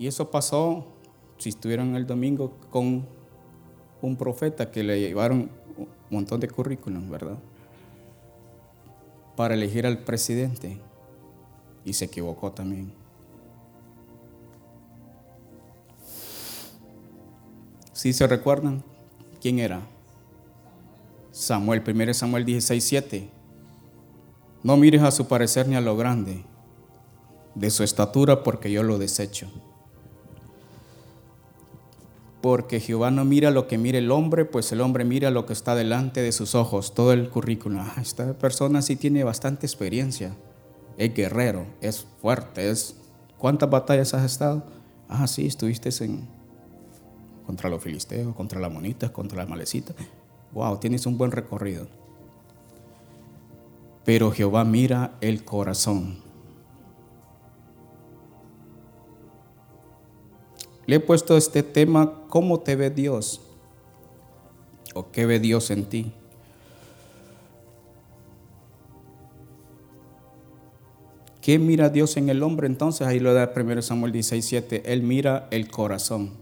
Y eso pasó, si estuvieron el domingo, con un profeta que le llevaron un montón de currículum, ¿verdad? Para elegir al presidente. Y se equivocó también. ¿Sí se recuerdan? ¿Quién era? Samuel, 1 Samuel 16, 7. No mires a su parecer ni a lo grande de su estatura, porque yo lo desecho. Porque Jehová no mira lo que mira el hombre, pues el hombre mira lo que está delante de sus ojos, todo el currículum. Ah, esta persona sí tiene bastante experiencia, es guerrero, es fuerte, es... ¿Cuántas batallas has estado? Ah, sí, estuviste en contra los filisteos, contra las monitas, contra las malecitas. Wow, tienes un buen recorrido. Pero Jehová mira el corazón. Le he puesto este tema, ¿cómo te ve Dios? ¿O qué ve Dios en ti? ¿Qué mira Dios en el hombre? Entonces ahí lo da 1 Samuel 16, 7. Él mira el corazón.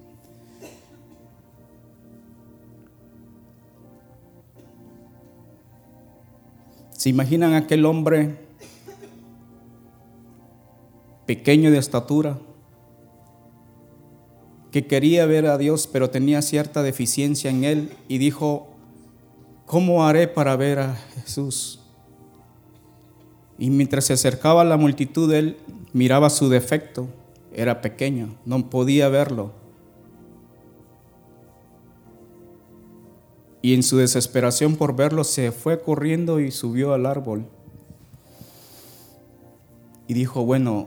¿Se imaginan aquel hombre pequeño de estatura que quería ver a Dios pero tenía cierta deficiencia en él y dijo, ¿cómo haré para ver a Jesús? Y mientras se acercaba a la multitud, él miraba su defecto, era pequeño, no podía verlo. y en su desesperación por verlo se fue corriendo y subió al árbol. Y dijo, bueno,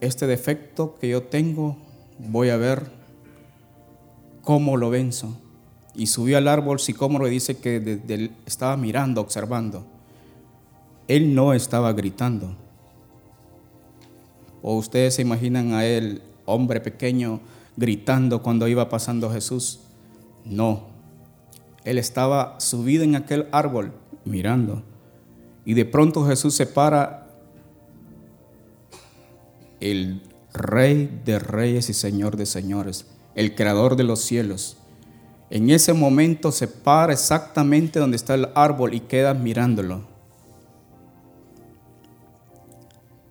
este defecto que yo tengo, voy a ver cómo lo venzo. Y subió al árbol, Sicómoro dice que estaba mirando, observando. Él no estaba gritando. ¿O ustedes se imaginan a él, hombre pequeño, gritando cuando iba pasando Jesús? No, él estaba subido en aquel árbol mirando. Y de pronto Jesús se para, el rey de reyes y señor de señores, el creador de los cielos. En ese momento se para exactamente donde está el árbol y queda mirándolo.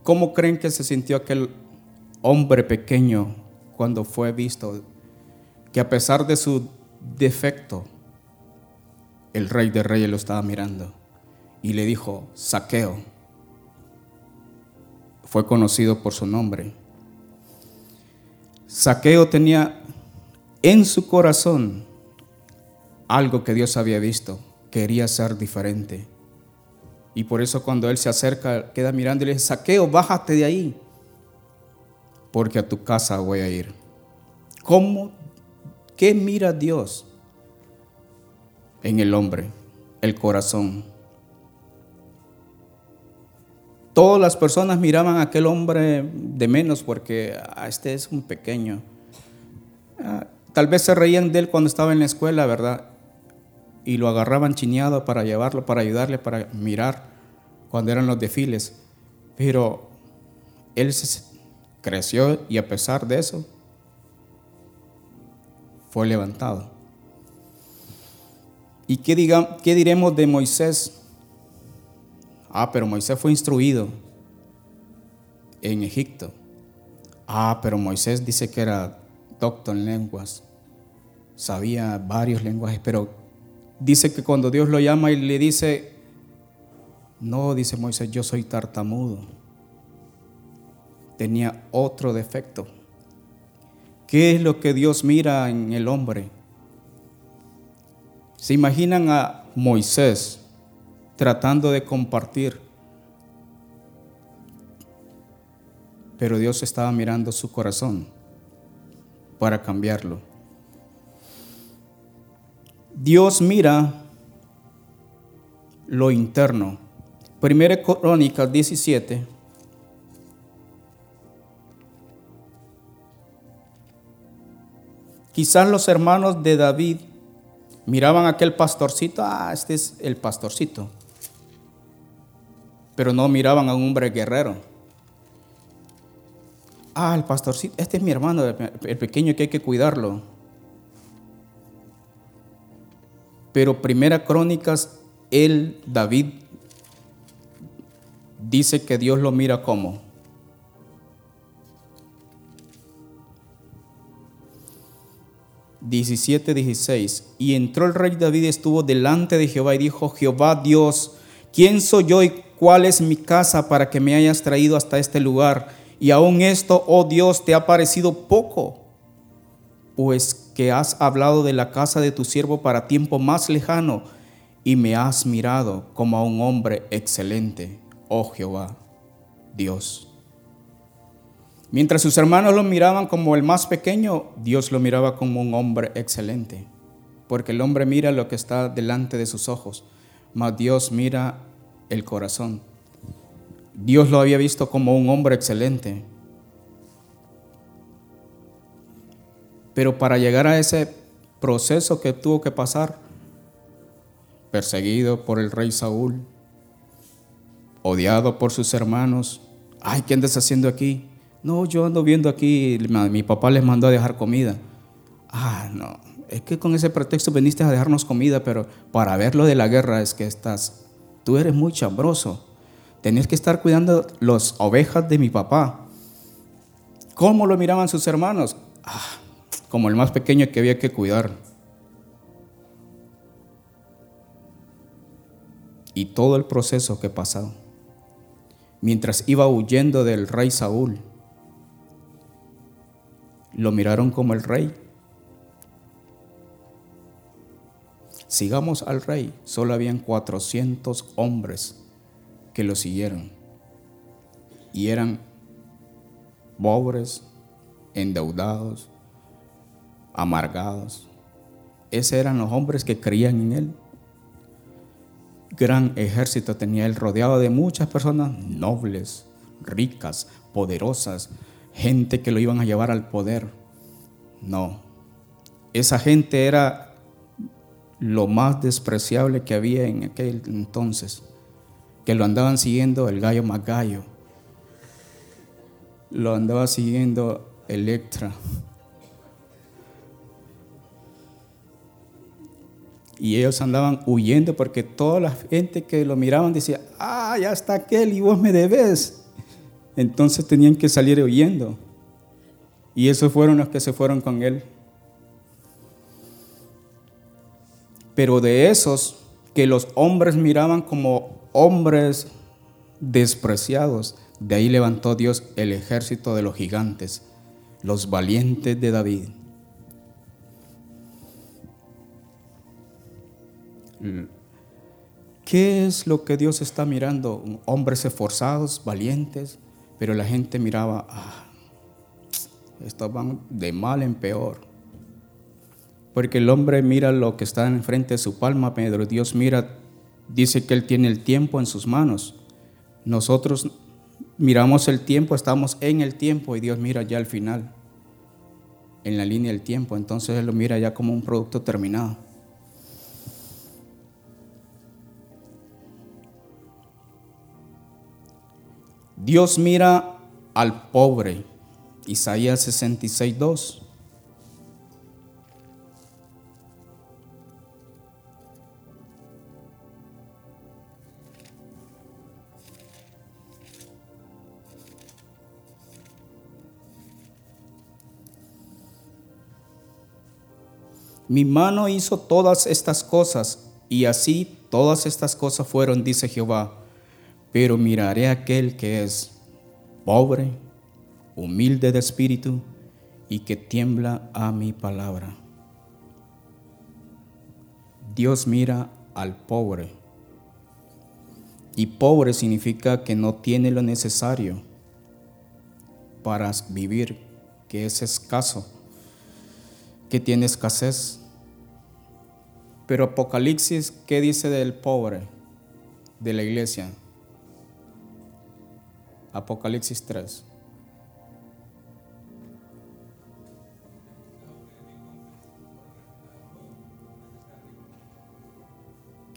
¿Cómo creen que se sintió aquel hombre pequeño cuando fue visto? Que a pesar de su defecto, el rey de reyes lo estaba mirando y le dijo, saqueo. Fue conocido por su nombre. Saqueo tenía en su corazón algo que Dios había visto. Quería ser diferente. Y por eso cuando él se acerca, queda mirando y le dice, saqueo, bájate de ahí, porque a tu casa voy a ir. ¿Cómo? ¿Qué mira Dios? en el hombre, el corazón. Todas las personas miraban a aquel hombre de menos porque ah, este es un pequeño. Ah, tal vez se reían de él cuando estaba en la escuela, ¿verdad? Y lo agarraban chineado para llevarlo, para ayudarle, para mirar cuando eran los desfiles. Pero él creció y a pesar de eso fue levantado. ¿Y qué, diga, qué diremos de Moisés? Ah, pero Moisés fue instruido en Egipto. Ah, pero Moisés dice que era doctor en lenguas. Sabía varios lenguajes, pero dice que cuando Dios lo llama y le dice, no, dice Moisés, yo soy tartamudo. Tenía otro defecto. ¿Qué es lo que Dios mira en el hombre? ¿Se imaginan a Moisés tratando de compartir? Pero Dios estaba mirando su corazón para cambiarlo. Dios mira lo interno. Primera Crónica 17. Quizás los hermanos de David Miraban aquel pastorcito, ah, este es el pastorcito. Pero no miraban a un hombre guerrero. Ah, el pastorcito, este es mi hermano, el pequeño que hay que cuidarlo. Pero Primera Crónicas, él, David, dice que Dios lo mira como. Diecisiete, dieciséis. Y entró el rey David y estuvo delante de Jehová y dijo, Jehová Dios, ¿quién soy yo y cuál es mi casa para que me hayas traído hasta este lugar? Y aún esto, oh Dios, te ha parecido poco, pues que has hablado de la casa de tu siervo para tiempo más lejano y me has mirado como a un hombre excelente, oh Jehová, Dios. Mientras sus hermanos lo miraban como el más pequeño, Dios lo miraba como un hombre excelente, porque el hombre mira lo que está delante de sus ojos, mas Dios mira el corazón. Dios lo había visto como un hombre excelente. Pero para llegar a ese proceso que tuvo que pasar, perseguido por el rey Saúl, odiado por sus hermanos, ay, ¿qué andas haciendo aquí? No, yo ando viendo aquí, mi papá les mandó a dejar comida. Ah, no, es que con ese pretexto viniste a dejarnos comida, pero para ver lo de la guerra es que estás, tú eres muy chambroso. Tenés que estar cuidando las ovejas de mi papá. ¿Cómo lo miraban sus hermanos? Ah, como el más pequeño que había que cuidar. Y todo el proceso que pasó. Mientras iba huyendo del rey Saúl, lo miraron como el rey. Sigamos al rey. Solo habían 400 hombres que lo siguieron. Y eran pobres, endeudados, amargados. Esos eran los hombres que creían en él. Gran ejército tenía él rodeado de muchas personas nobles, ricas, poderosas, gente que lo iban a llevar al poder. No, esa gente era lo más despreciable que había en aquel entonces que lo andaban siguiendo el gallo Magallo, lo andaba siguiendo Electra. Y ellos andaban huyendo porque toda la gente que lo miraban decía, ah, ya está aquel y vos me debes. Entonces tenían que salir huyendo. Y esos fueron los que se fueron con él. Pero de esos que los hombres miraban como hombres despreciados. De ahí levantó Dios el ejército de los gigantes, los valientes de David. ¿Qué es lo que Dios está mirando? Hombres esforzados, valientes, pero la gente miraba, ah, estos van de mal en peor. Porque el hombre mira lo que está enfrente de su palma, pero Dios mira dice que Él tiene el tiempo en sus manos. Nosotros miramos el tiempo, estamos en el tiempo y Dios mira ya al final, en la línea del tiempo. Entonces Él lo mira ya como un producto terminado. Dios mira al pobre. Isaías 66, 2. Mi mano hizo todas estas cosas, y así todas estas cosas fueron, dice Jehová. Pero miraré a aquel que es pobre, humilde de espíritu, y que tiembla a mi palabra. Dios mira al pobre. Y pobre significa que no tiene lo necesario para vivir, que es escaso que tiene escasez. Pero Apocalipsis, ¿qué dice del pobre de la iglesia? Apocalipsis 3.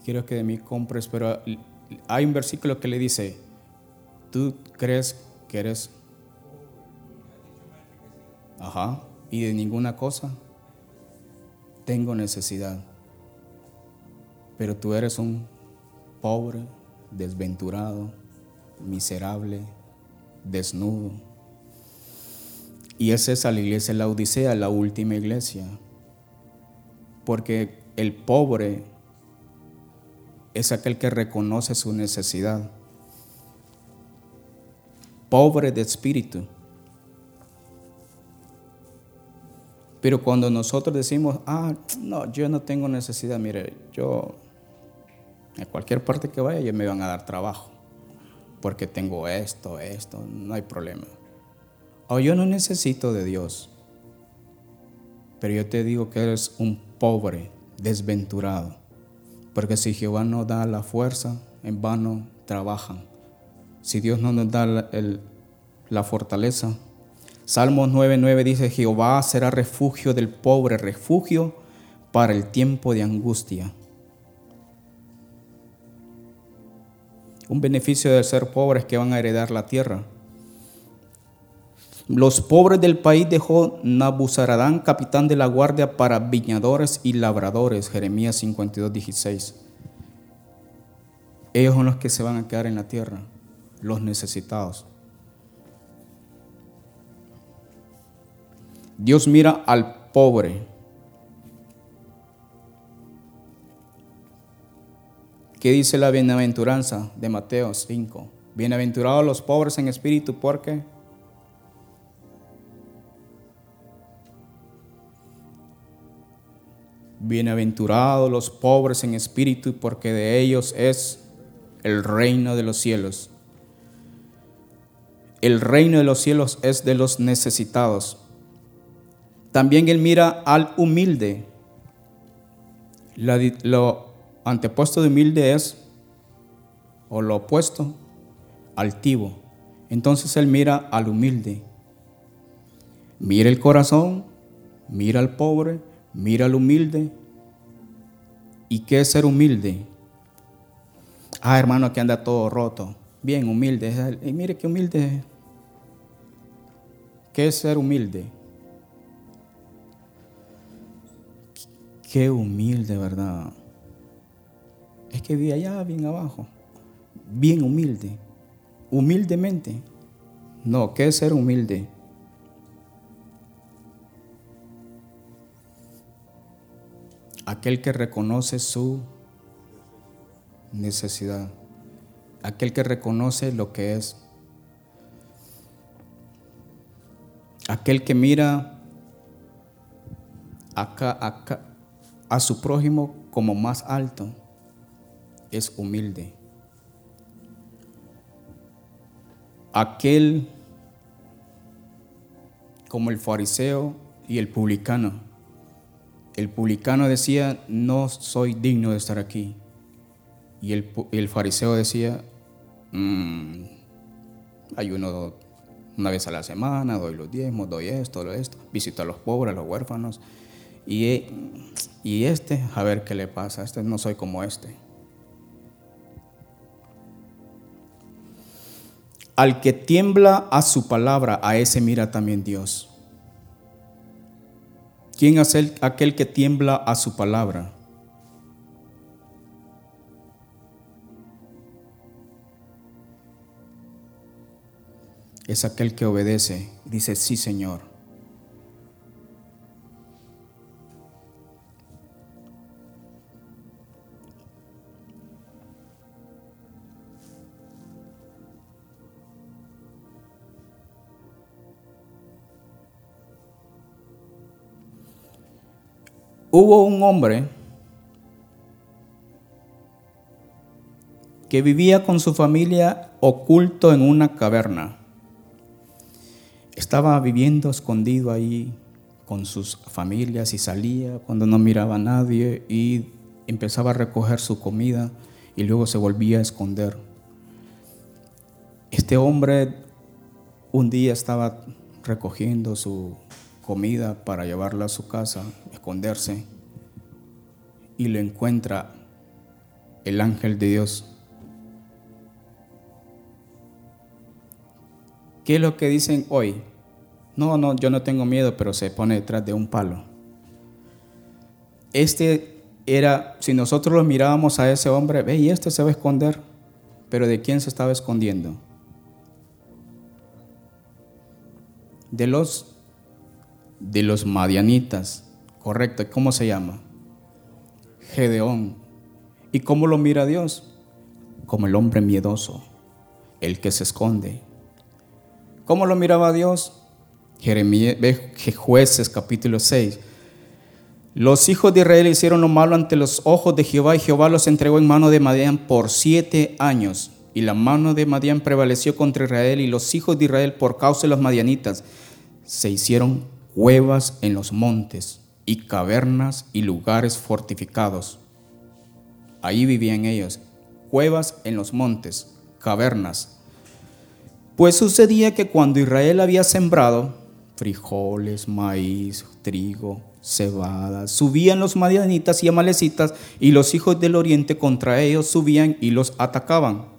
Quiero que de mí compres, pero hay un versículo que le dice, tú crees que eres Ajá. Y de ninguna cosa tengo necesidad. Pero tú eres un pobre, desventurado, miserable, desnudo. Y esa es la iglesia la Odisea, la última iglesia. Porque el pobre es aquel que reconoce su necesidad. Pobre de espíritu. Pero cuando nosotros decimos, ah, no, yo no tengo necesidad, mire, yo a cualquier parte que vaya, ellos me van a dar trabajo, porque tengo esto, esto, no hay problema. O yo no necesito de Dios, pero yo te digo que eres un pobre, desventurado, porque si Jehová no da la fuerza, en vano trabajan. Si Dios no nos da la fortaleza, Salmos 9:9 dice, Jehová será refugio del pobre, refugio para el tiempo de angustia. Un beneficio de ser pobres que van a heredar la tierra. Los pobres del país dejó Nabuzaradán, capitán de la guardia para viñadores y labradores, Jeremías 52, 16. Ellos son los que se van a quedar en la tierra, los necesitados. Dios mira al pobre. ¿Qué dice la bienaventuranza de Mateo 5? Bienaventurados los pobres en espíritu, ¿por qué? Bienaventurados los pobres en espíritu, porque de ellos es el reino de los cielos. El reino de los cielos es de los necesitados. También Él mira al humilde. lo antepuesto de humilde es, o lo opuesto, altivo. Entonces Él mira al humilde. Mira el corazón, mira al pobre, mira al humilde. ¿Y qué es ser humilde? Ah, hermano, que anda todo roto. Bien, humilde. Y mire qué humilde. ¿Qué es ser humilde? Qué humilde, ¿verdad? Es que vi allá bien abajo, bien humilde, humildemente. No, ¿qué es ser humilde? Aquel que reconoce su necesidad, aquel que reconoce lo que es, aquel que mira acá, acá, a su prójimo como más alto, es humilde. Aquel como el fariseo y el publicano. El publicano decía, no soy digno de estar aquí. Y el, fariseo decía, mmm, ayuno una vez a la semana, doy los diezmos, doy esto, doy esto, visito a los pobres, a los huérfanos. Y, y este, a ver qué le pasa, este no soy como este. Al que tiembla a su palabra, a ese mira también Dios. ¿Quién es aquel que tiembla a su palabra? Es aquel que obedece, dice, sí Señor. Hubo un hombre que vivía con su familia oculto en una caverna. Estaba viviendo escondido ahí con sus familias y salía cuando no miraba a nadie y empezaba a recoger su comida y luego se volvía a esconder. Este hombre un día estaba recogiendo su comida para llevarla a su casa, esconderse, y lo encuentra el ángel de Dios. ¿Qué es lo que dicen hoy? No, no, yo no tengo miedo, pero se pone detrás de un palo. Este era, si nosotros lo mirábamos a ese hombre, ve, y este se va a esconder, pero ¿de quién se estaba escondiendo? De los, de los madianitas, correcto, ¿cómo se llama? Gedeón. ¿Y cómo lo mira Dios? Como el hombre miedoso, el que se esconde. ¿Cómo lo miraba Dios? Jeremías, jueces capítulo 6. Los hijos de Israel hicieron lo malo ante los ojos de Jehová y Jehová los entregó en mano de Madián por siete años. Y la mano de Madián prevaleció contra Israel y los hijos de Israel por causa de los madianitas se hicieron cuevas en los montes y cavernas y lugares fortificados. Ahí vivían ellos, cuevas en los montes, cavernas. Pues sucedía que cuando Israel había sembrado frijoles, maíz, trigo, cebada, subían los madianitas y amalecitas y los hijos del oriente contra ellos subían y los atacaban.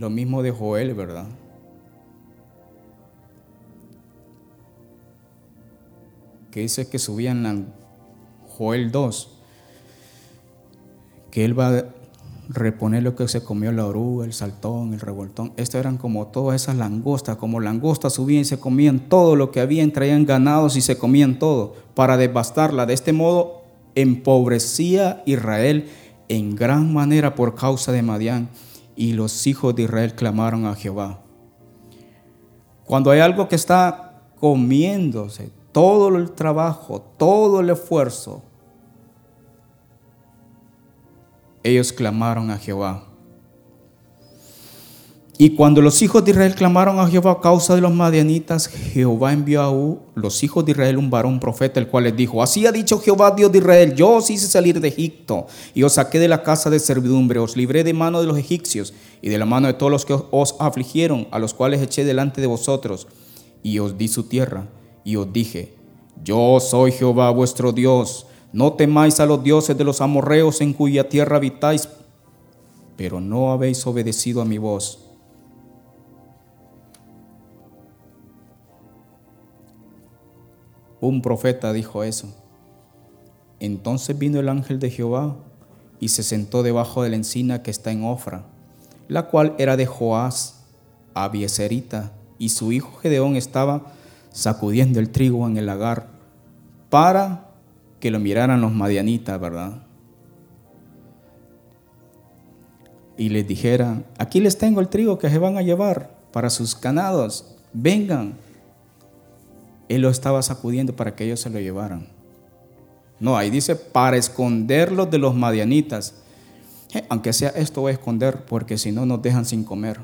Lo mismo de Joel, ¿verdad? Que dice que subían a Joel 2, que él va a reponer lo que se comió la oruga, el saltón, el revoltón. Estas eran como todas esas langostas, como langostas subían y se comían todo lo que habían, traían ganados y se comían todo para devastarla. De este modo empobrecía Israel en gran manera por causa de Madián y los hijos de Israel clamaron a Jehová. Cuando hay algo que está comiéndose, todo el trabajo, todo el esfuerzo, ellos clamaron a Jehová. Y cuando los hijos de Israel clamaron a Jehová a causa de los madianitas, Jehová envió a los hijos de Israel un varón profeta, el cual les dijo, así ha dicho Jehová Dios de Israel, yo os hice salir de Egipto y os saqué de la casa de servidumbre, os libré de mano de los egipcios y de la mano de todos los que os afligieron, a los cuales eché delante de vosotros, y os di su tierra, y os dije, yo soy Jehová vuestro Dios, no temáis a los dioses de los amorreos en cuya tierra habitáis, pero no habéis obedecido a mi voz Un profeta dijo eso. Entonces vino el ángel de Jehová y se sentó debajo de la encina que está en Ofra, la cual era de Joás, Abieserita, y su hijo Gedeón estaba sacudiendo el trigo en el lagar para que lo miraran los madianitas, ¿verdad? Y les dijera, aquí les tengo el trigo que se van a llevar para sus ganados, vengan, él lo estaba sacudiendo para que ellos se lo llevaran. No, ahí dice para esconderlos de los madianitas. Aunque sea esto voy a esconder porque si no nos dejan sin comer.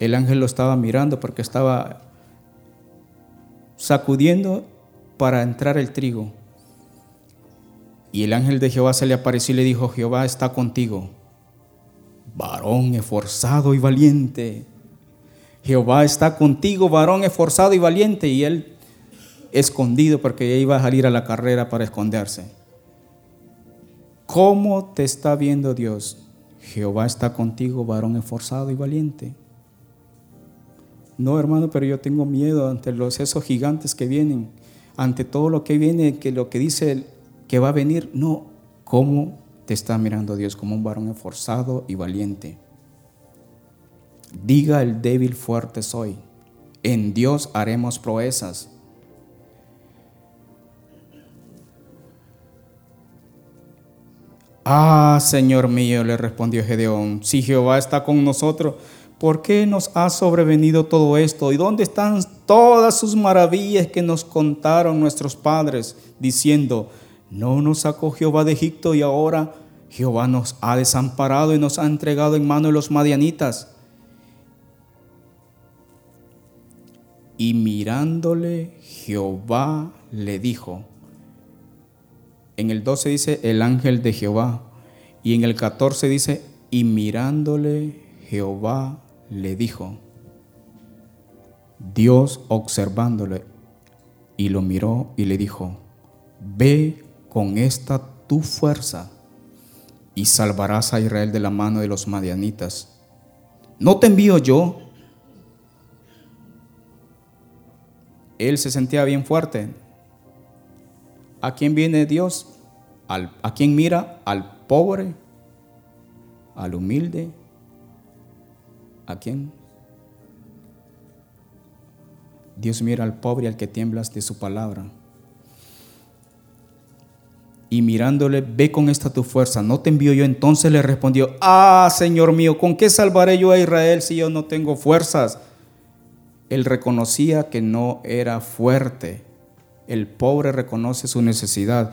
El ángel lo estaba mirando porque estaba sacudiendo para entrar el trigo. Y el ángel de Jehová se le apareció y le dijo, Jehová está contigo, varón esforzado y valiente. Jehová está contigo, varón esforzado y valiente, y él escondido porque iba a salir a la carrera para esconderse. ¿Cómo te está viendo Dios? Jehová está contigo, varón esforzado y valiente. No, hermano, pero yo tengo miedo ante los esos gigantes que vienen, ante todo lo que viene, que lo que dice que va a venir. No, ¿cómo te está mirando Dios como un varón esforzado y valiente? Diga el débil fuerte soy. En Dios haremos proezas. Ah, Señor mío, le respondió Gedeón, si Jehová está con nosotros, ¿por qué nos ha sobrevenido todo esto? ¿Y dónde están todas sus maravillas que nos contaron nuestros padres, diciendo, no nos sacó Jehová de Egipto y ahora Jehová nos ha desamparado y nos ha entregado en mano de los madianitas? Y mirándole, Jehová le dijo. En el 12 dice el ángel de Jehová. Y en el 14 dice, y mirándole, Jehová le dijo. Dios observándole y lo miró y le dijo, ve con esta tu fuerza y salvarás a Israel de la mano de los madianitas. ¿No te envío yo? Él se sentía bien fuerte. ¿A quién viene Dios? ¿A quién mira? Al pobre, al humilde. ¿A quién? Dios mira al pobre al que tiemblas de su palabra. Y mirándole, ve con esta tu fuerza, no te envío yo. Entonces le respondió, ah, Señor mío, ¿con qué salvaré yo a Israel si yo no tengo fuerzas? Él reconocía que no era fuerte. El pobre reconoce su necesidad.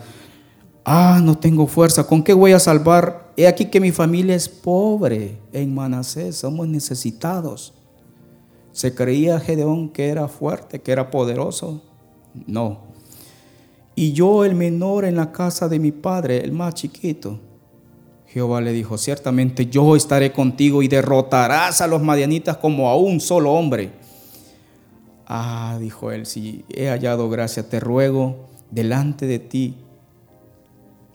Ah, no tengo fuerza, ¿con qué voy a salvar? He aquí que mi familia es pobre en Manasés, somos necesitados. ¿Se creía Gedeón que era fuerte, que era poderoso? No. Y yo el menor en la casa de mi padre, el más chiquito. Jehová le dijo, ciertamente yo estaré contigo y derrotarás a los madianitas como a un solo hombre. Ah, dijo él, si he hallado gracia, te ruego delante de ti,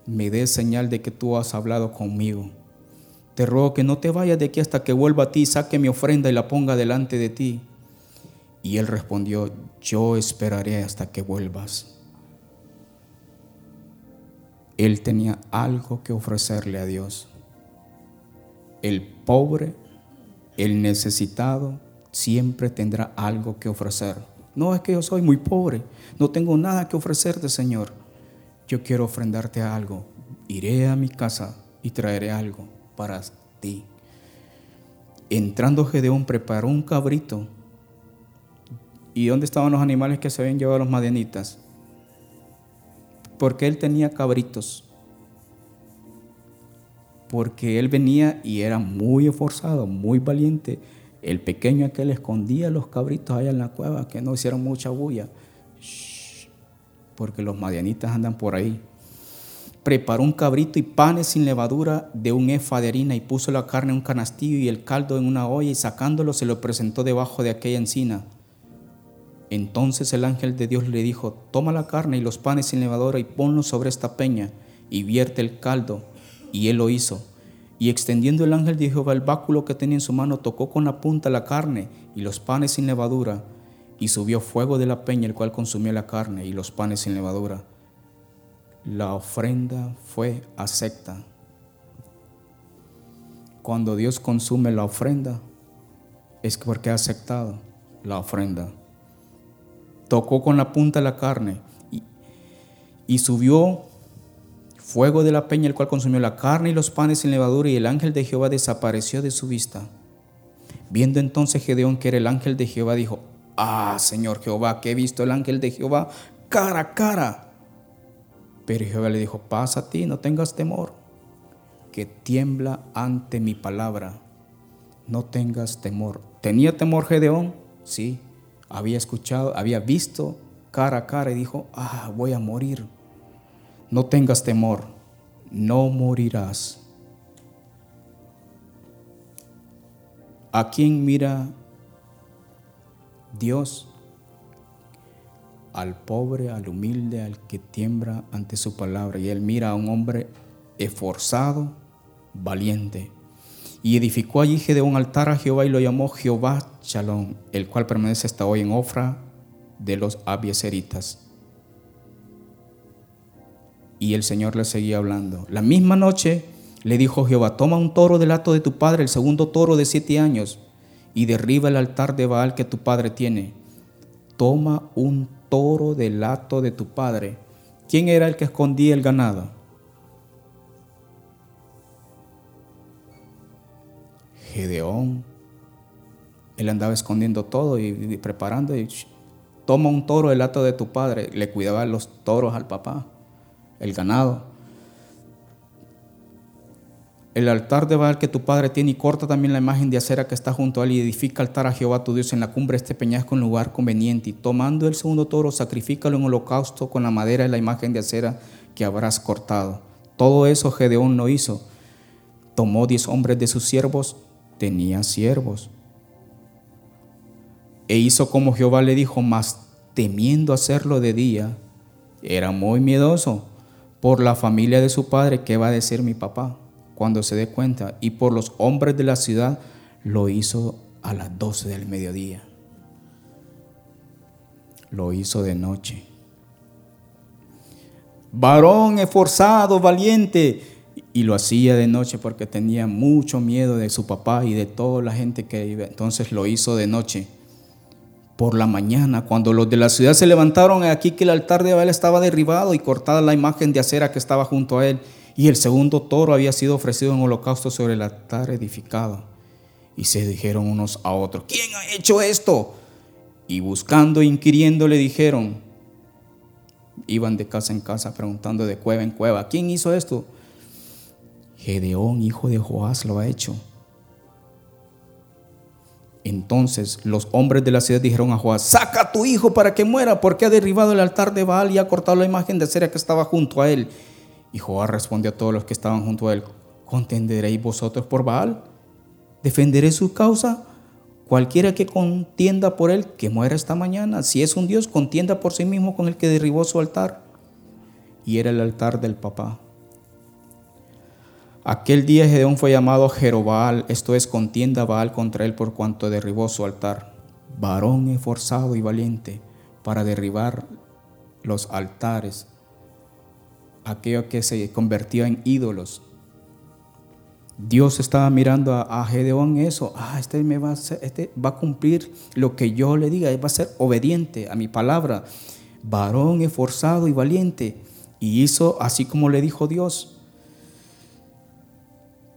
me des señal de que tú has hablado conmigo. Te ruego que no te vayas de aquí hasta que vuelva a ti, saque mi ofrenda y la ponga delante de ti. Y él respondió, yo esperaré hasta que vuelvas. Él tenía algo que ofrecerle a Dios. El pobre, el necesitado, siempre tendrá algo que ofrecer. No es que yo soy muy pobre, no tengo nada que ofrecerte, Señor. Yo quiero ofrendarte algo. Iré a mi casa y traeré algo para ti. Entrando Gedeón preparó un cabrito. ¿Y dónde estaban los animales que se habían llevado los madianitas? Porque él tenía cabritos. Porque él venía y era muy esforzado, muy valiente el pequeño aquel escondía los cabritos allá en la cueva, que no hicieron mucha bulla, porque los madianitas andan por ahí. Preparó un cabrito y panes sin levadura de un efa de harina y puso la carne en un canastillo y el caldo en una olla y sacándolo se lo presentó debajo de aquella encina. Entonces el ángel de Dios le dijo, toma la carne y los panes sin levadura y ponlos sobre esta peña y vierte el caldo. Y él lo hizo. Y extendiendo el ángel de Jehová el báculo que tenía en su mano, tocó con la punta la carne y los panes sin levadura, y subió fuego de la peña, el cual consumió la carne y los panes sin levadura. La ofrenda fue acepta. Cuando Dios consume la ofrenda, es porque ha aceptado la ofrenda. Tocó con la punta la carne y, y subió fuego de la peña, el cual consumió la carne y los panes sin levadura, y el ángel de Jehová desapareció de su vista. Viendo entonces Gedeón que era el ángel de Jehová, dijo, Ah, Señor Jehová, que he visto el ángel de Jehová cara a cara. Pero Jehová le dijo, pasa a ti, no tengas temor, que tiembla ante mi palabra. No tengas temor. ¿Tenía temor Gedeón? Sí. Había escuchado, había visto cara a cara y dijo, ah, voy a morir no tengas temor, no morirás. ¿A quién mira Dios? Al pobre, al humilde, al que tiembra ante su palabra. Y él mira a un hombre esforzado, valiente. Y edificó allí Gedeón altar a Jehová y lo llamó Jehová Shalom, el cual permanece hasta hoy en Ofra de los Abieseritas. Y el Señor le seguía hablando. La misma noche le dijo Jehová, toma un toro del hato de tu padre, el segundo toro de siete años, y derriba el altar de Baal que tu padre tiene. Toma un toro del hato de tu padre. ¿Quién era el que escondía el ganado? Gedeón. Él andaba escondiendo todo y, preparando. Y, toma un toro del hato de tu padre. Le cuidaba los toros al papá el ganado. el altar de Baal que tu padre tiene y corta también la imagen de acera que está junto a él y edifica altar a Jehová tu Dios en la cumbre de este peñasco en lugar conveniente y tomando el segundo toro sacrifícalo en holocausto con la madera y la imagen de acera que habrás cortado. Todo eso Gedeón no hizo. Tomó diez hombres de sus siervos, tenía siervos. E hizo como Jehová le dijo, mas temiendo hacerlo de día, era muy miedoso por la familia de su padre, ¿qué va a decir mi papá? cuando se dé cuenta, y por los hombres de la ciudad, lo hizo a las 12 del mediodía. Lo hizo de noche. Varón esforzado, valiente. Y lo hacía de noche porque tenía mucho miedo de su papá y de toda la gente que iba. Entonces lo hizo de noche. Por la mañana, cuando los de la ciudad se levantaron, aquí que el altar de Baal estaba derribado y cortada la imagen de acera que estaba junto a él y el segundo toro había sido ofrecido en holocausto sobre el altar edificado. Y se dijeron unos a otros, ¿quién ha hecho esto? Y buscando inquiriendo le dijeron, iban de casa en casa preguntando de cueva en cueva, ¿quién hizo esto? Gedeón, hijo de Joás, lo ha hecho. Entonces los hombres de la ciudad dijeron a Joás, saca a tu hijo para que muera, porque ha derribado el altar de Baal y ha cortado la imagen de cera que estaba junto a él. Y Joá respondió a todos los que estaban junto a él, ¿contenderéis vosotros por Baal? ¿Defenderé su causa? Cualquiera que contienda por él, que muera esta mañana. Si es un Dios, contienda por sí mismo con el que derribó su altar. Y era el altar del papá. Aquel día Gedeón fue llamado Jerobal, esto es contienda Baal contra él por cuanto derribó su altar. Varón esforzado y valiente para derribar los altares aquello que se convirtió en ídolos. Dios estaba mirando a, Gedeón eso, ah, este, me va a este va a cumplir lo que yo le diga, va a ser obediente a mi palabra, varón esforzado y valiente. Y hizo así como le dijo Dios.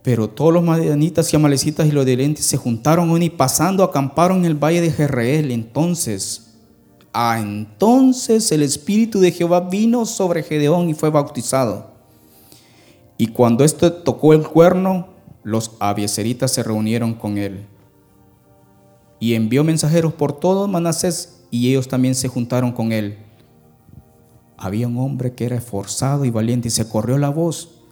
Pero todos los madianitas y amalecitas y los delentes se juntaron y pasando acamparon en el valle de Jezreel. Entonces Ah, entonces el Espíritu de Jehová vino sobre Gedeón y fue bautizado. Y cuando éste tocó el cuerno, los abieseritas se reunieron con él. Y envió mensajeros por todo Manasés y ellos también se juntaron con él. Había un hombre que era esforzado y valiente y se corrió la voz.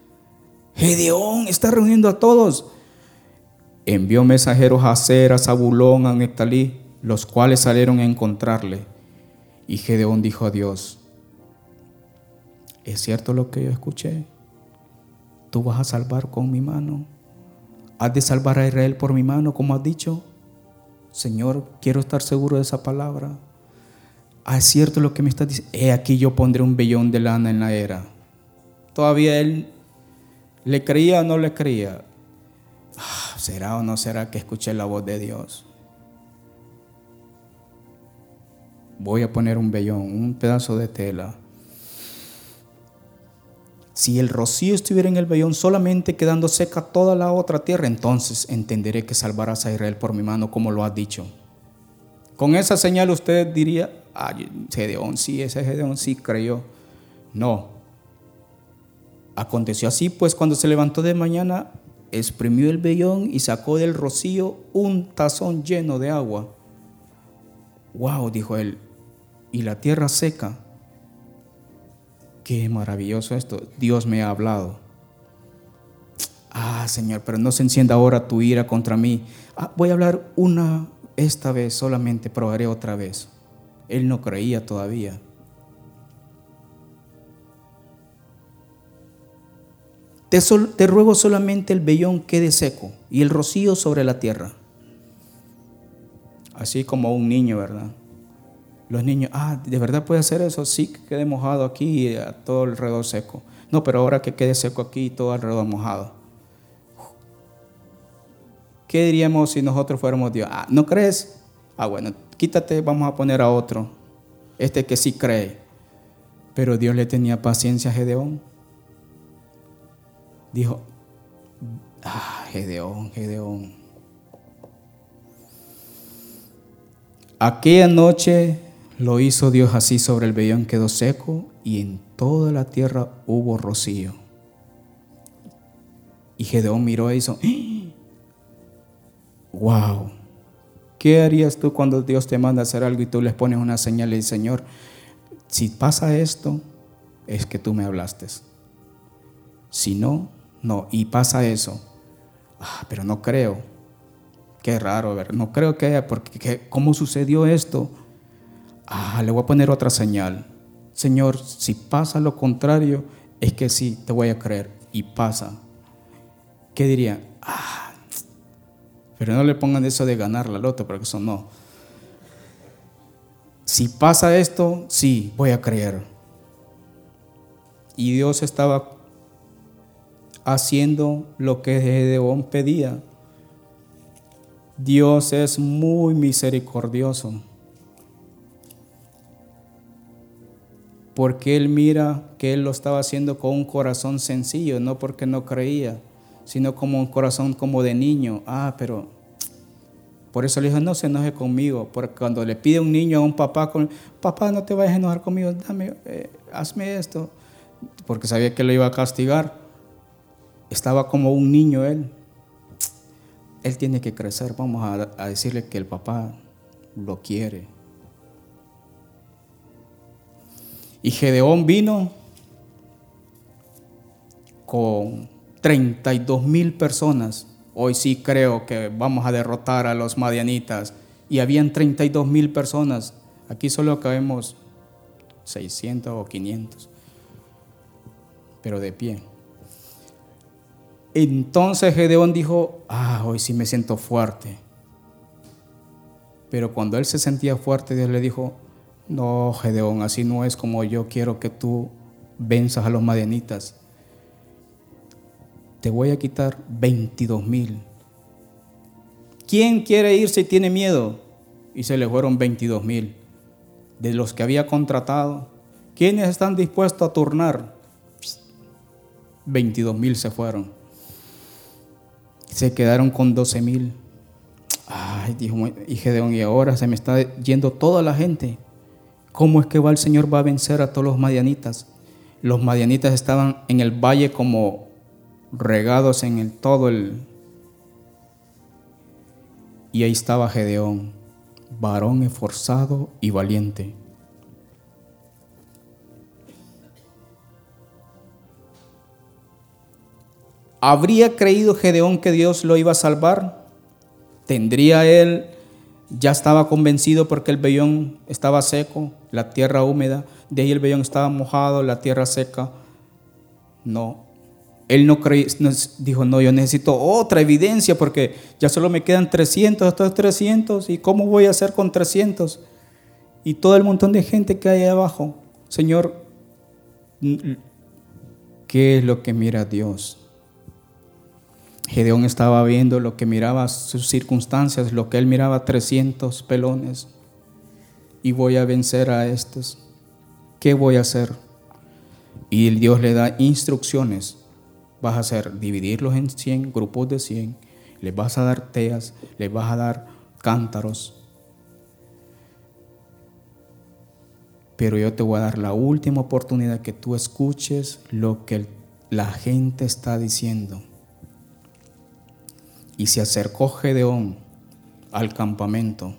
Gedeón está reuniendo a todos. Envió mensajeros a Cer, a Zabulón, a Nectalí, los cuales salieron a encontrarle. Y Gedeón dijo a Dios, ¿es cierto lo que yo escuché? ¿Tú vas a salvar con mi mano? ¿Has de salvar a Israel por mi mano, como has dicho? Señor, quiero estar seguro de esa palabra. Ah, es cierto lo que me estás diciendo. He aquí yo pondré un vellón de lana en la era. Todavía él le creía o no le creía. Ah, ¿Será o no será que escuché la voz de Dios? voy a poner un vellón, un pedazo de tela. Si el rocío estuviera en el vellón solamente quedando seca toda la otra tierra, entonces entenderé que salvarás a Israel por mi mano, como lo has dicho. Con esa señal usted diría, ay, Gedeón sí, ese Gedeón sí creyó. No. Aconteció así, pues cuando se levantó de mañana, exprimió el vellón y sacó del rocío un tazón lleno de agua. Wow, dijo él, y la tierra seca. Qué maravilloso esto. Dios me ha hablado. Ah, Señor, pero no se encienda ahora tu ira contra mí. Ah, voy a hablar una, esta vez solamente, probaré otra vez. Él no creía todavía. Te, ruego solamente el vellón quede seco y el rocío sobre la tierra. Así como un niño, ¿verdad? Los niños, ah, ¿de verdad puede hacer eso? Sí, que quede mojado aquí y todo alrededor seco. No, pero ahora que quede seco aquí y todo alrededor mojado. ¿Qué diríamos si nosotros fuéramos Dios? Ah, ¿no crees? Ah, bueno, quítate, vamos a poner a otro. Este que sí cree. Pero Dios le tenía paciencia a Gedeón. Dijo, ah, Gedeón, Gedeón. Aquella noche lo hizo Dios así sobre el vellón quedó seco y en toda la tierra hubo rocío. Y Gedeón miró y hizo, wow, ¿qué harías tú cuando Dios te manda a hacer algo y tú le pones una señal y dices, Señor, si pasa esto, es que tú me hablaste. Si no, no. Y pasa eso. Ah, pero no creo. Qué raro, ver. No creo que haya, porque ¿cómo sucedió esto? Ah, le voy a poner otra señal. Señor, si pasa lo contrario, es que sí, te voy a creer. Y pasa. ¿Qué diría? Ah, pero no le pongan eso de ganar la loto, porque eso no. Si pasa esto, sí, voy a creer. Y Dios estaba haciendo lo que Gedeón pedía. Dios es muy misericordioso. Porque Él mira que Él lo estaba haciendo con un corazón sencillo, no porque no creía, sino como un corazón como de niño. Ah, pero por eso le dijo, no se enoje conmigo, porque cuando le pide un niño a un papá, papá, no te vayas a enojar conmigo, dame, eh, hazme esto, porque sabía que lo iba a castigar. Estaba como un niño él. Él tiene que crecer, vamos a, decirle que el papá lo quiere. Y Gedeón vino con 32 mil personas hoy sí creo que vamos a derrotar a los madianitas. Y habían 32 mil personas. Aquí solo cabemos 600 o 500, pero de pie. Entonces Gedeón dijo, ah, hoy sí me siento fuerte. Pero cuando él se sentía fuerte, Dios le dijo, no, Gedeón, así no es como yo quiero que tú venzas a los madianitas te voy a quitar 22 mil. ¿Quién quiere irse y tiene miedo? Y se le fueron 22 mil. De los que había contratado, ¿quiénes están dispuestos a turnar? 22 mil se fueron. Se quedaron con 12 mil. Ay, dijo, y Gedeón, y ahora se me está yendo toda la gente. ¿Cómo es que va el Señor va a vencer a todos los madianitas? Los madianitas estaban en el valle como regados en el, todo el... Y ahí estaba Gedeón, varón esforzado y valiente. ¿Habría creído Gedeón que Dios lo iba a salvar? ¿Tendría él, ya estaba convencido porque el vellón estaba seco, la tierra húmeda, de ahí el vellón estaba mojado, la tierra seca? No, él no dijo, no, yo necesito otra evidencia porque ya solo me quedan 300, estos 300, ¿y cómo voy a hacer con 300? Y todo el montón de gente que hay abajo. Señor, ¿qué es lo que mira Dios? Gedeón estaba viendo lo que miraba sus circunstancias, lo que él miraba 300 pelones. Y voy a vencer a estos. ¿Qué voy a hacer? Y Dios le da instrucciones vas a hacer dividirlos en 100 grupos de 100, les vas a dar teas, les vas a dar cántaros. Pero yo te voy a dar la última oportunidad que tú escuches lo que la gente está diciendo. Y se acercó Gedeón al campamento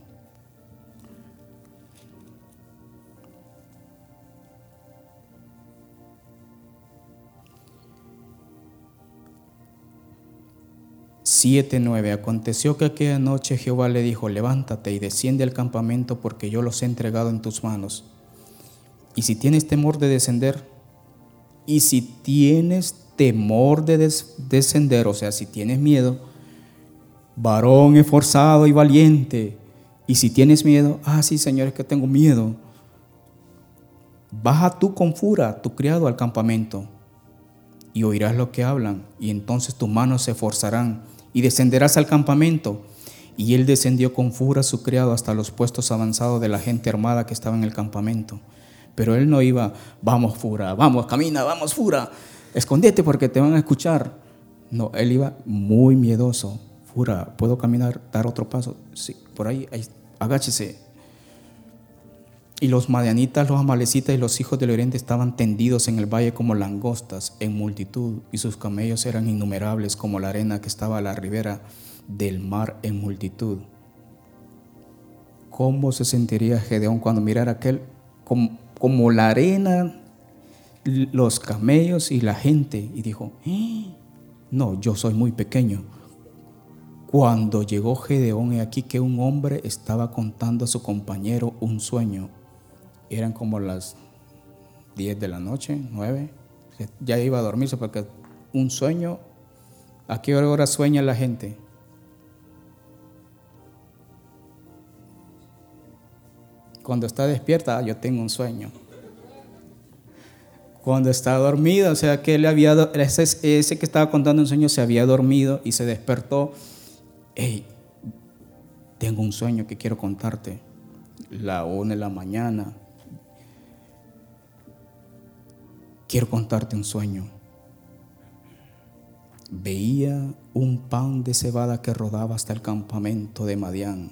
7:9 Aconteció que aquella noche Jehová le dijo, levántate y desciende al campamento porque yo los he entregado en tus manos. Y si tienes temor de descender, y si tienes temor de descender, o sea, si tienes miedo, varón esforzado y valiente, y si tienes miedo, ah, sí, Señor, es que tengo miedo, baja tú con fura, tu criado, al campamento, y oirás lo que hablan, y entonces tus manos se esforzarán y descenderás al campamento. Y él descendió con fura su criado hasta los puestos avanzados de la gente armada que estaba en el campamento. Pero él no iba, vamos fura, vamos, camina, vamos fura, escondete porque te van a escuchar. No, él iba muy miedoso. Fura, ¿puedo caminar, dar otro paso? Sí, por ahí, agáchese. Y los madianitas, los amalecitas y los hijos del oriente estaban tendidos en el valle como langostas en multitud, y sus camellos eran innumerables como la arena que estaba a la ribera del mar en multitud. ¿Cómo se sentiría Gedeón cuando mirara aquel como, como la arena, los camellos y la gente? Y dijo, ¡Eh! no, yo soy muy pequeño. Cuando llegó Gedeón, he aquí que un hombre estaba contando a su compañero un sueño eran como las 10 de la noche, 9. Ya iba a dormirse porque un sueño, ¿a qué hora sueña la gente? Cuando está despierta, ah, yo tengo un sueño. Cuando está dormido, o sea que él había, ese que estaba contando un sueño se había dormido y se despertó. Hey, tengo un sueño que quiero contarte. La una de la mañana, Quiero contarte un sueño. Veía un pan de cebada que rodaba hasta el campamento de Madián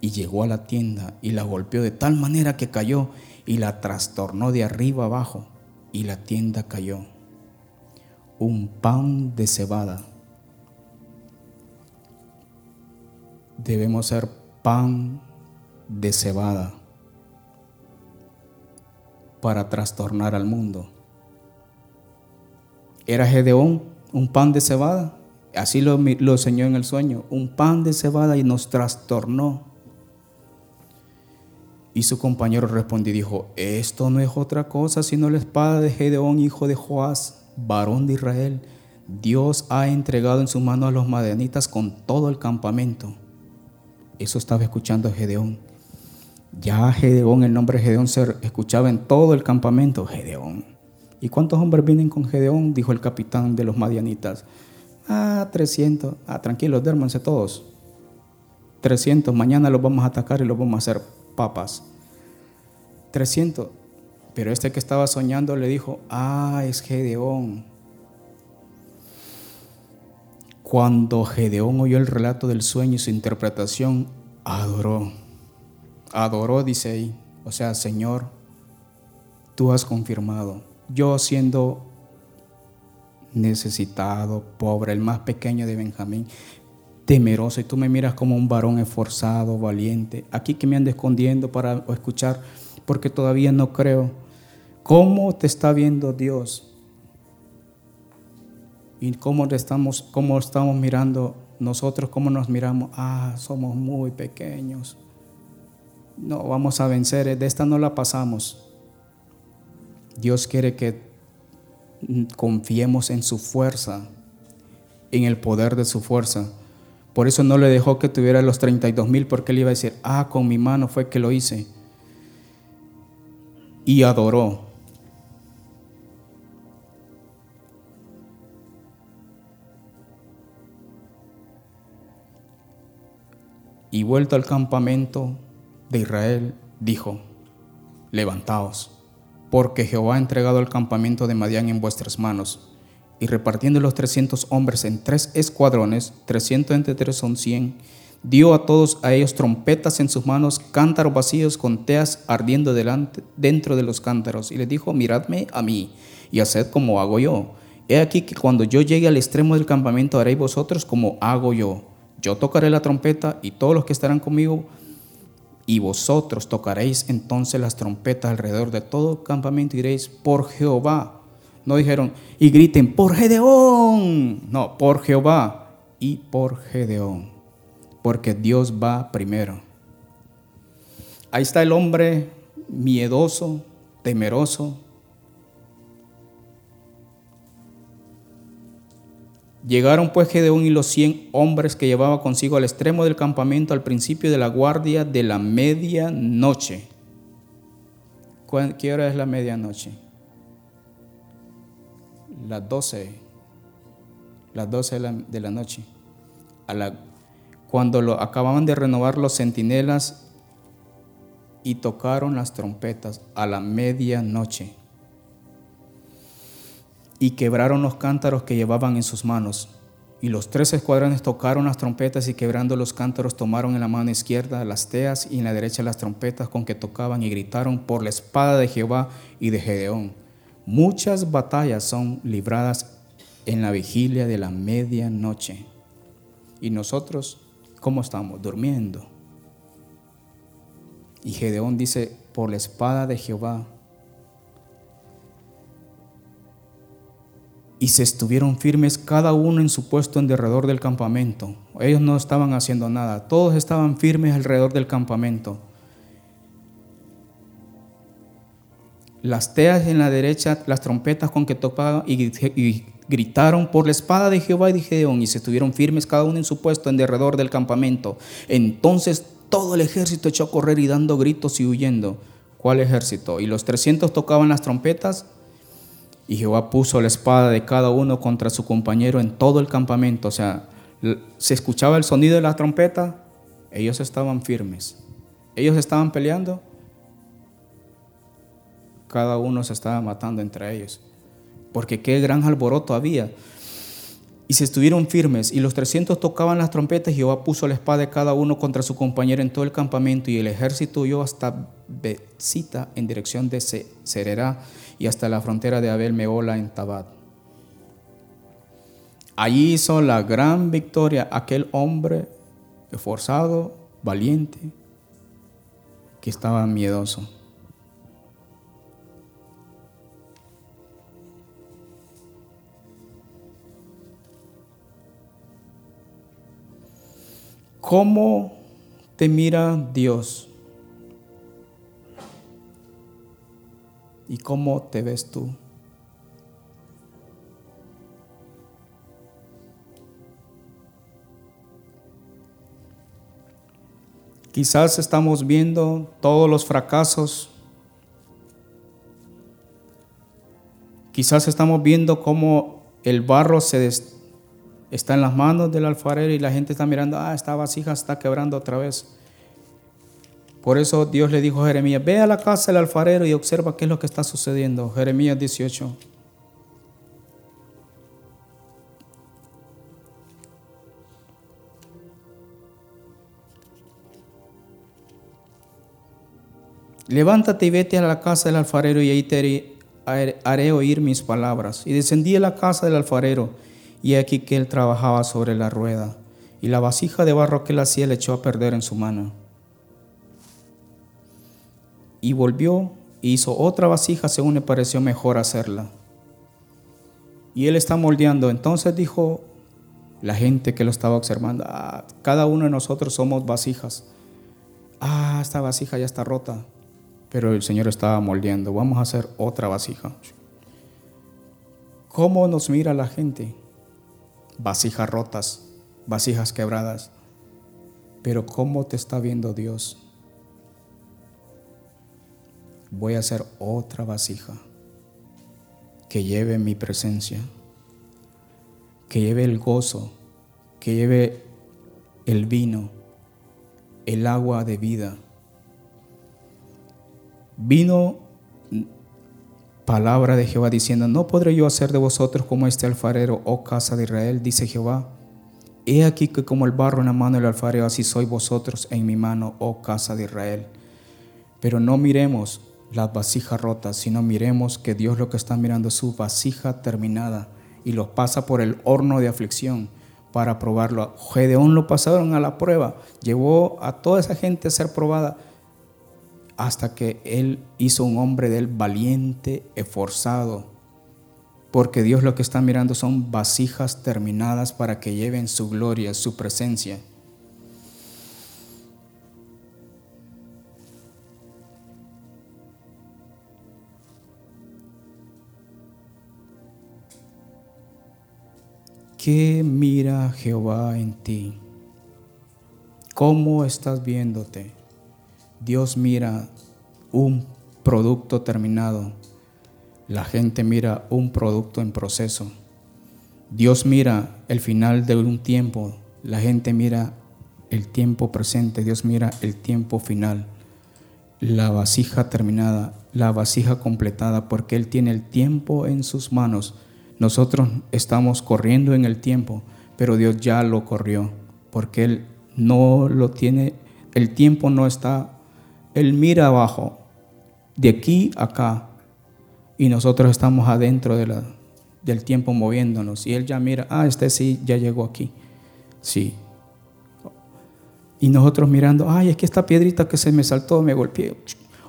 y llegó a la tienda y la golpeó de tal manera que cayó y la trastornó de arriba abajo y la tienda cayó. Un pan de cebada. Debemos ser pan de cebada para trastornar al mundo. Era Gedeón un pan de cebada, así lo, lo enseñó en el sueño, un pan de cebada y nos trastornó. Y su compañero respondió y dijo, esto no es otra cosa sino la espada de Gedeón, hijo de Joás, varón de Israel. Dios ha entregado en su mano a los madianitas con todo el campamento. Eso estaba escuchando Gedeón. Ya Gedeón, el nombre de Gedeón se escuchaba en todo el campamento. Gedeón. ¿Y cuántos hombres vienen con Gedeón? Dijo el capitán de los madianitas. Ah, 300. Ah, tranquilos, duérmanse todos. 300. Mañana los vamos a atacar y los vamos a hacer papas. 300. Pero este que estaba soñando le dijo, ah, es Gedeón. Cuando Gedeón oyó el relato del sueño y su interpretación, adoró adoró, dice ahí. O sea, Señor, tú has confirmado. Yo siendo necesitado, pobre, el más pequeño de Benjamín, temeroso, y tú me miras como un varón esforzado, valiente. Aquí que me ando escondiendo para escuchar, porque todavía no creo. ¿Cómo te está viendo Dios? Y cómo estamos, cómo estamos mirando nosotros, cómo nos miramos. Ah, somos muy pequeños no vamos a vencer, de esta no la pasamos. Dios quiere que confiemos en su fuerza, en el poder de su fuerza. Por eso no le dejó que tuviera los 32 mil, porque él iba a decir, ah, con mi mano fue que lo hice. Y adoró. Y vuelto al campamento, de Israel dijo, levantaos, porque Jehová ha entregado el campamento de Madián en vuestras manos. Y repartiendo los trescientos hombres en tres escuadrones, trescientos entre tres son cien, dio a todos a ellos trompetas en sus manos, cántaros vacíos con teas ardiendo delante, dentro de los cántaros. Y les dijo, miradme a mí y haced como hago yo. He aquí que cuando yo llegue al extremo del campamento haréis vosotros como hago yo. Yo tocaré la trompeta y todos los que estarán conmigo y vosotros tocaréis entonces las trompetas alrededor de todo campamento y diréis, por Jehová. No dijeron, y griten, por Gedeón. No, por Jehová y por Gedeón. Porque Dios va primero. Ahí está el hombre miedoso, temeroso, Llegaron pues Gedeón y los cien hombres que llevaba consigo al extremo del campamento al principio de la guardia de la medianoche. ¿Qué hora es la medianoche? Las doce. Las doce de la, noche. Cuando lo, acababan de renovar los centinelas y tocaron las trompetas a la medianoche y quebraron los cántaros que llevaban en sus manos. Y los tres escuadrones tocaron las trompetas y quebrando los cántaros tomaron en la mano izquierda las teas y en la derecha las trompetas con que tocaban y gritaron por la espada de Jehová y de Gedeón. Muchas batallas son libradas en la vigilia de la medianoche. Y nosotros, ¿cómo estamos? Durmiendo. Y Gedeón dice, por la espada de Jehová y se estuvieron firmes cada uno en su puesto en derredor del campamento. Ellos no estaban haciendo nada, todos estaban firmes alrededor del campamento. Las teas en la derecha, las trompetas con que tocaban y, gritaron por la espada de Jehová y de Gedeón y se estuvieron firmes cada uno en su puesto en derredor del campamento. Entonces todo el ejército echó a correr y dando gritos y huyendo. ¿Cuál ejército? Y los 300 tocaban las trompetas y Jehová puso la espada de cada uno contra su compañero en todo el campamento. O sea, se escuchaba el sonido de la trompeta, ellos estaban firmes. Ellos estaban peleando, cada uno se estaba matando entre ellos. Porque qué gran alboroto había. Y se estuvieron firmes, y los trescientos tocaban las trompetas, y Jehová puso la espada de cada uno contra su compañero en todo el campamento, y el ejército huyó hasta Becita en dirección de Sererá y hasta la frontera de Abel Meola en Tabat. Allí hizo la gran victoria aquel hombre esforzado, valiente, que estaba miedoso. ¿Cómo te mira Dios? ¿Y cómo te ves tú? Quizás estamos viendo todos los fracasos. Quizás estamos viendo cómo el barro se está en las manos del alfarero y la gente está mirando, ah, esta vasija está quebrando otra vez. Por eso Dios le dijo a Jeremías, ve a la casa del alfarero y observa qué es lo que está sucediendo. Jeremías 18. Levántate y vete a la casa del alfarero y ahí te haré oír mis palabras. Y descendí a la casa del alfarero y aquí que él trabajaba sobre la rueda y la vasija de barro que él hacía le echó a perder en su mano y volvió e hizo otra vasija según le pareció mejor hacerla. Y él está moldeando. Entonces dijo la gente que lo estaba observando, ah, cada uno de nosotros somos vasijas. Ah, esta vasija ya está rota. Pero el Señor estaba moldeando. Vamos a hacer otra vasija. ¿Cómo nos mira la gente? Vasijas rotas, vasijas quebradas. Pero ¿cómo te está viendo Dios? Voy a hacer otra vasija que lleve mi presencia, que lleve el gozo, que lleve el vino, el agua de vida. Vino palabra de Jehová diciendo, no podré yo hacer de vosotros como este alfarero, oh casa de Israel, dice Jehová. He aquí que como el barro en la mano del alfarero, así sois vosotros en mi mano, oh casa de Israel. Pero no miremos las vasijas rotas, sino miremos que Dios lo que está mirando es su vasija terminada y los pasa por el horno de aflicción para probarlo. Gedeón lo pasaron a la prueba, llevó a toda esa gente a ser probada hasta que él hizo un hombre de él valiente, esforzado, porque Dios lo que está mirando son vasijas terminadas para que lleven su gloria, su presencia. ¿Qué mira Jehová en ti? ¿Cómo estás viéndote? Dios mira un producto terminado. La gente mira un producto en proceso. Dios mira el final de un tiempo. La gente mira el tiempo presente. Dios mira el tiempo final. La vasija terminada, la vasija completada, porque Él tiene el tiempo en sus manos nosotros estamos corriendo en el tiempo, pero Dios ya lo corrió, porque Él no lo tiene, el tiempo no está, Él mira abajo, de aquí a acá, y nosotros estamos adentro de del tiempo moviéndonos, y Él ya mira, ah, este sí, ya llegó aquí, sí. Y nosotros mirando, ay, es que esta piedrita que se me saltó, me golpeó,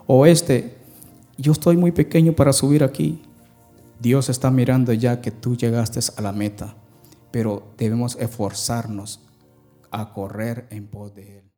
o este, yo estoy muy pequeño para subir aquí. Dios está mirando ya que tú llegaste a la meta, pero debemos esforzarnos a correr en pos de Él.